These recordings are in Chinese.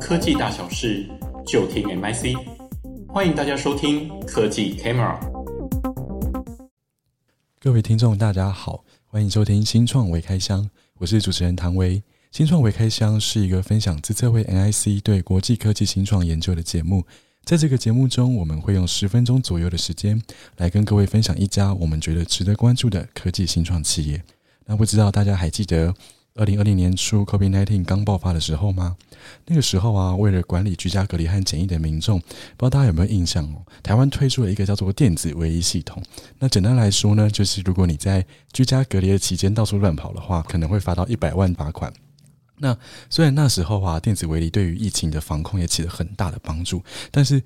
科技大小事，就听 MIC。欢迎大家收听科技 Camera。各位听众，大家好，欢迎收听新创微开箱，我是主持人唐维。新创微开箱是一个分享资策会 MIC 对国际科技新创研究的节目。在这个节目中，我们会用十分钟左右的时间来跟各位分享一家我们觉得值得关注的科技新创企业。那不知道大家还记得？二零二零年初，COVID-19 刚爆发的时候吗？那个时候啊，为了管理居家隔离和检疫的民众，不知道大家有没有印象哦？台湾推出了一个叫做电子围篱系统。那简单来说呢，就是如果你在居家隔离的期间到处乱跑的话，可能会罚到一百万罚款。那虽然那时候啊，电子围篱对于疫情的防控也起了很大的帮助，但是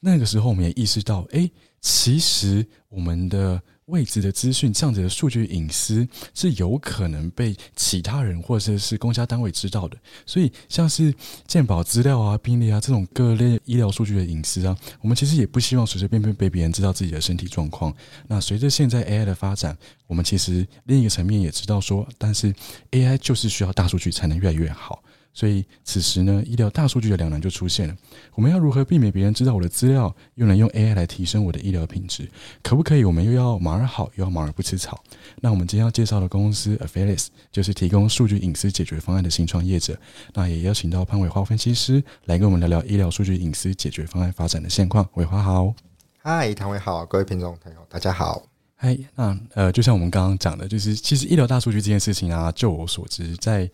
那个时候我们也意识到，哎，其实我们的。位置的资讯，这样子的数据隐私是有可能被其他人或者是公家单位知道的。所以，像是健保资料啊、病历啊这种各类医疗数据的隐私啊，我们其实也不希望随随便便被别人知道自己的身体状况。那随着现在 AI 的发展，我们其实另一个层面也知道说，但是 AI 就是需要大数据才能越来越好。所以此时呢，医疗大数据的两难就出现了。我们要如何避免别人知道我的资料，又能用 AI 来提升我的医疗品质？可不可以？我们又要马儿好，又要马儿不吃草。那我们今天要介绍的公司 Aphellis 就是提供数据隐私解决方案的新创业者。那也邀请到潘伟华分析师来跟我们聊聊医疗数据隐私解决方案发展的现况。伟华好，嗨，唐伟好，各位听众朋友大家好。嗨，那呃，就像我们刚刚讲的，就是其实医疗大数据这件事情啊，就我所知，在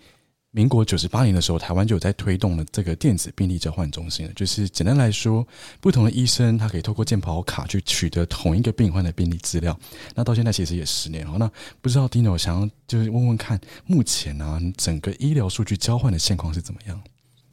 民国九十八年的时候，台湾就有在推动了这个电子病历交换中心。就是简单来说，不同的医生他可以透过健保卡去取得同一个病患的病历资料。那到现在其实也十年了。那不知道 Dino 想要就是问问看，目前、啊、整个医疗数据交换的现况是怎么样？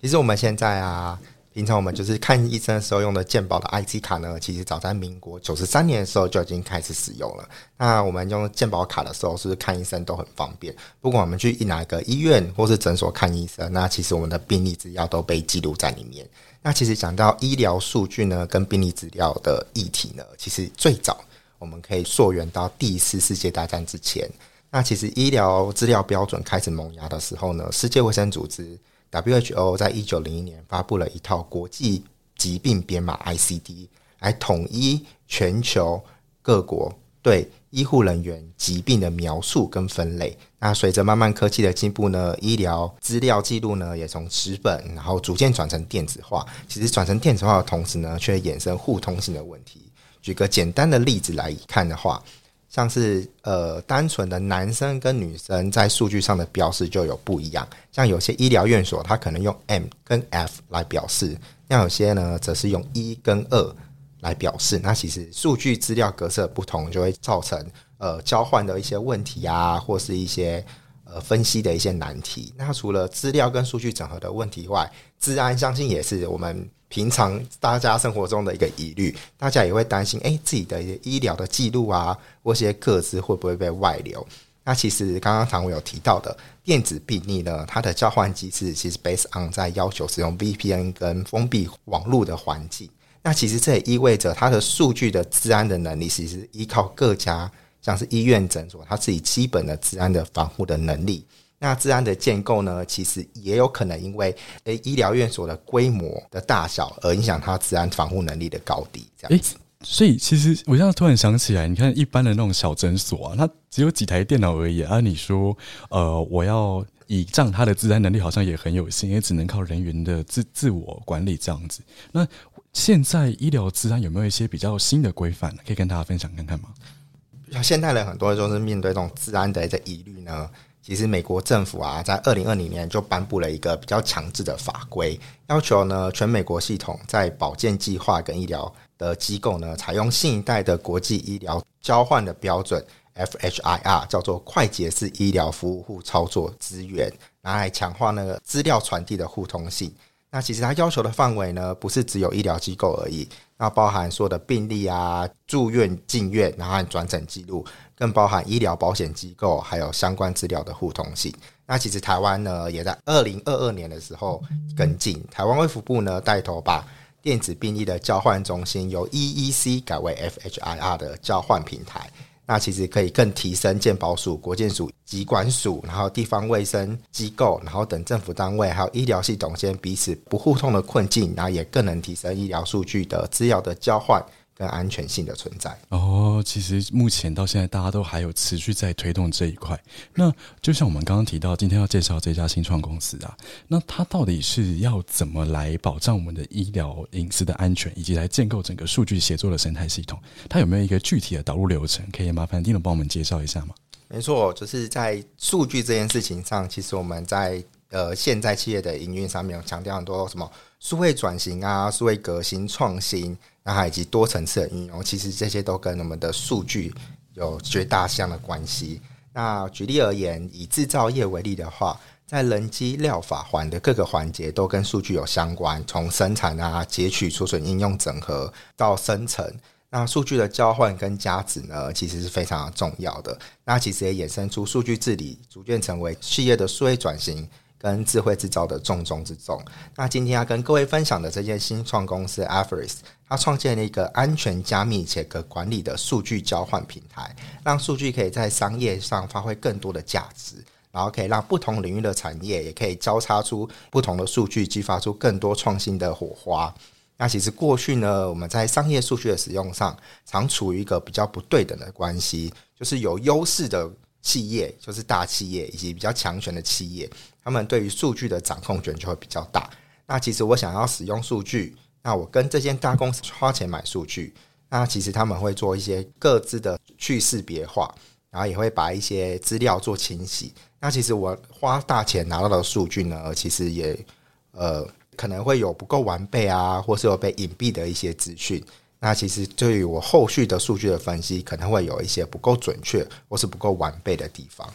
其实我们现在啊。平常我们就是看医生的时候用的健保的 IC 卡呢，其实早在民国九十三年的时候就已经开始使用了。那我们用健保卡的时候，是不是看医生都很方便？不管我们去哪个医院或是诊所看医生，那其实我们的病历资料都被记录在里面。那其实讲到医疗数据呢，跟病历资料的议题呢，其实最早我们可以溯源到第一次世界大战之前。那其实医疗资料标准开始萌芽的时候呢，世界卫生组织。WHO 在一九零一年发布了一套国际疾病编码 ICD，来统一全球各国对医护人员疾病的描述跟分类。那随着慢慢科技的进步呢，医疗资料记录呢也从纸本，然后逐渐转成电子化。其实转成电子化的同时呢，却衍生互通性的问题。举个简单的例子来看的话。像是呃，单纯的男生跟女生在数据上的标示就有不一样。像有些医疗院所，它可能用 M 跟 F 来表示；那有些呢，则是用一跟二来表示。那其实数据资料格式不同，就会造成呃交换的一些问题啊，或是一些呃分析的一些难题。那除了资料跟数据整合的问题外，资安相信也是我们。平常大家生活中的一个疑虑，大家也会担心，诶，自己的一些医疗的记录啊，或一些个资会不会被外流？那其实刚刚唐伟有提到的电子病历呢，它的交换机制其实 BASE on 在要求使用 VPN 跟封闭网络的环境。那其实这也意味着它的数据的治安的能力，其实依靠各家像是医院诊所，它自己基本的治安的防护的能力。那治安的建构呢，其实也有可能因为诶医疗院所的规模的大小而影响它治安防护能力的高低，这样子。所以其实我现在突然想起来，你看一般的那种小诊所啊，它只有几台电脑而已啊。你说，呃，我要倚仗它的治安能力，好像也很有限，也只能靠人员的自自我管理这样子。那现在医疗治安有没有一些比较新的规范，可以跟大家分享看看吗？像现代人很多就是面对这种治安的一个疑虑呢。其实美国政府啊，在二零二零年就颁布了一个比较强制的法规，要求呢，全美国系统在保健计划跟医疗的机构呢，采用新一代的国际医疗交换的标准 FHIR，叫做快捷式医疗服务互操作资源，拿来强化那个资料传递的互通性。那其实它要求的范围呢，不是只有医疗机构而已，那包含所有的病例啊、住院进院，然后转诊记录。更包含医疗保险机构还有相关资料的互通性。那其实台湾呢，也在二零二二年的时候跟进，台湾卫福部呢带头把电子病历的交换中心由 EEC 改为 FHIR 的交换平台。那其实可以更提升健保署、国健署、疾管署，然后地方卫生机构，然后等政府单位还有医疗系统间彼此不互通的困境，然后也更能提升医疗数据的资料的交换。跟安全性的存在哦，其实目前到现在，大家都还有持续在推动这一块。那就像我们刚刚提到，今天要介绍这家新创公司啊，那它到底是要怎么来保障我们的医疗隐私的安全，以及来建构整个数据协作的生态系统？它有没有一个具体的导入流程？可以麻烦丁总帮我们介绍一下吗？没错，就是在数据这件事情上，其实我们在呃现在企业的营运上面有强调很多什么数位转型啊、数位革新创新。那还以及多层次的应用，其实这些都跟我们的数据有绝大项的关系。那举例而言，以制造业为例的话，在人机料法环的各个环节都跟数据有相关，从生产啊、截取、储存、应用、整合到生成，那数据的交换跟加值呢，其实是非常重要的。那其实也衍生出数据治理，逐渐成为企业的数位转型。跟智慧制造的重中之重。那今天要跟各位分享的这间新创公司 Apheris，它创建了一个安全、加密且可管理的数据交换平台，让数据可以在商业上发挥更多的价值，然后可以让不同领域的产业也可以交叉出不同的数据，激发出更多创新的火花。那其实过去呢，我们在商业数据的使用上，常处于一个比较不对等的关系，就是有优势的。企业就是大企业以及比较强权的企业，他们对于数据的掌控权就会比较大。那其实我想要使用数据，那我跟这间大公司花钱买数据，那其实他们会做一些各自的去识别化，然后也会把一些资料做清洗。那其实我花大钱拿到的数据呢，其实也呃可能会有不够完备啊，或是有被隐蔽的一些资讯。那其实对于我后续的数据的分析，可能会有一些不够准确或是不够完备的地方。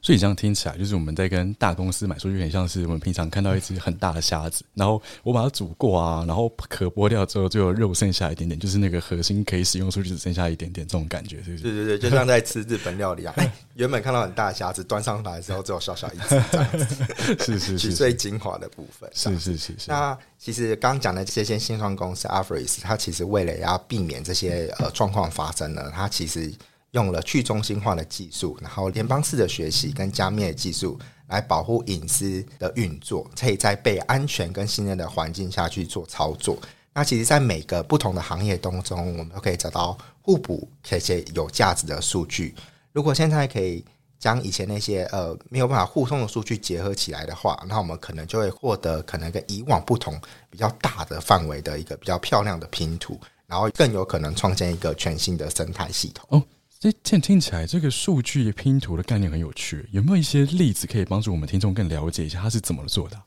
所以这样听起来，就是我们在跟大公司买数据，很像是我们平常看到一只很大的虾子，然后我把它煮过啊，然后壳剥掉之后，就有肉剩下一点点，就是那个核心可以使用出去只剩下一点点，这种感觉是不是？对对对，就像在吃日本料理啊，哎，原本看到很大的虾子，端上来的时候只有小小一只，是 是是，最精华的部分。是是是是。那其实刚讲的这些新创公司 Apheris 它其实为了要避免这些呃状况发生呢，它其实。用了去中心化的技术，然后联邦式的学习跟加密的技术来保护隐私的运作，可以在被安全跟信任的环境下去做操作。那其实，在每个不同的行业当中，我们都可以找到互补这些有价值的数据。如果现在可以将以前那些呃没有办法互通的数据结合起来的话，那我们可能就会获得可能跟以往不同、比较大的范围的一个比较漂亮的拼图，然后更有可能创建一个全新的生态系统。这这听起来，这个数据拼图的概念很有趣。有没有一些例子可以帮助我们听众更了解一下它是怎么做的？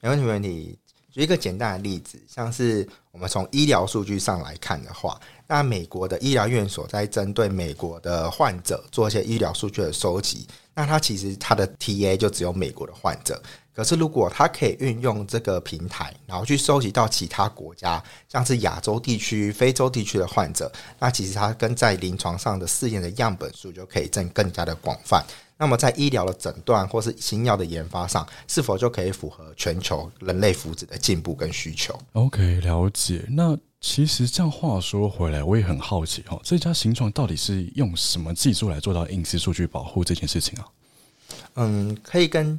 没问题，没问题。举一个简单的例子，像是我们从医疗数据上来看的话，那美国的医疗院所在针对美国的患者做一些医疗数据的收集，那它其实它的 TA 就只有美国的患者。可是，如果它可以运用这个平台，然后去收集到其他国家，像是亚洲地区、非洲地区的患者，那其实它跟在临床上的试验的样本数就可以更更加的广泛。那么，在医疗的诊断或是新药的研发上，是否就可以符合全球人类福祉的进步跟需求？OK，了解。那其实这样话说回来，我也很好奇哦，这家形状到底是用什么技术来做到隐私数据保护这件事情啊？嗯，可以跟。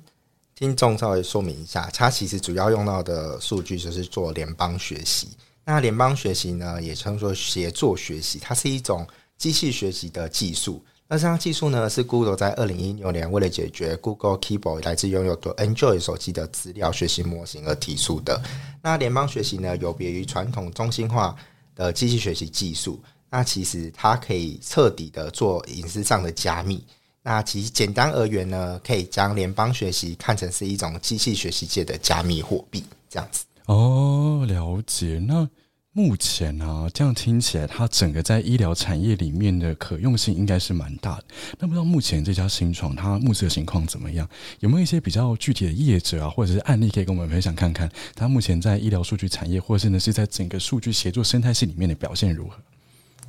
听众稍微说明一下，它其实主要用到的数据就是做联邦学习。那联邦学习呢，也称作协作学习，它是一种机器学习的技术。那这项技术呢，是 Google 在二零一六年为了解决 Google Keyboard 来自拥有的 Android 手机的资料学习模型而提出的。那联邦学习呢，有别于传统中心化的机器学习技术，那其实它可以彻底的做隐私上的加密。那其实简单而言呢，可以将联邦学习看成是一种机器学习界的加密货币，这样子。哦，了解。那目前呢、啊，这样听起来，它整个在医疗产业里面的可用性应该是蛮大的。那不知道目前这家新创它目前的情况怎么样？有没有一些比较具体的业者啊，或者是案例可以跟我们分享看看？它目前在医疗数据产业，或者是呢是在整个数据协作生态系里面的表现如何？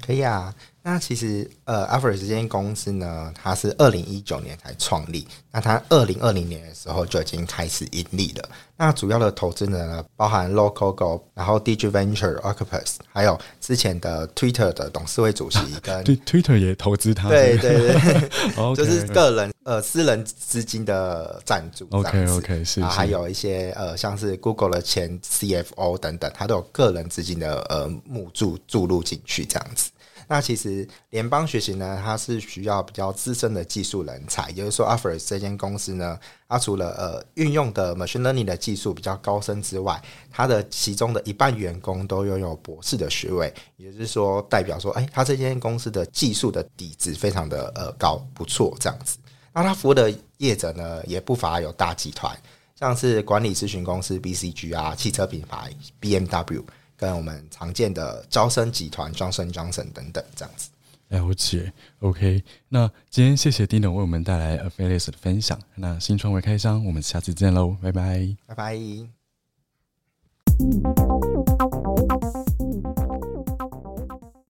可以啊。那其实，呃，Alphabet 这间公司呢，它是二零一九年才创立。那它二零二零年的时候就已经开始盈利了。那主要的投资人呢，包含 Local Go，然后 Digi Venture、Octopus，还有之前的 Twitter 的董事会主席跟 对 Twitter 也投资它。对对对 就是个人呃私人资金的赞助。OK OK 是，是。还有一些呃像是 Google 的前 CFO 等等，他都有个人资金的呃募注注入进去这样子。那其实联邦学习呢，它是需要比较资深的技术人才，也就是说，Alphabet 这间公司呢，它除了呃运用的 machine learning 的技术比较高深之外，它的其中的一半员工都拥有博士的学位，也就是说，代表说，哎，它这间公司的技术的底子非常的呃高，不错这样子。那它服务的业者呢，也不乏有大集团，像是管理咨询公司 BCG 啊，汽车品牌 BMW。跟我们常见的招生集团、Johnson Johnson 等等这样子。了解，OK。那今天谢谢 Dino 为我们带来 Affiliates 的分享。那新创为开箱，我们下次见喽，拜拜，拜拜。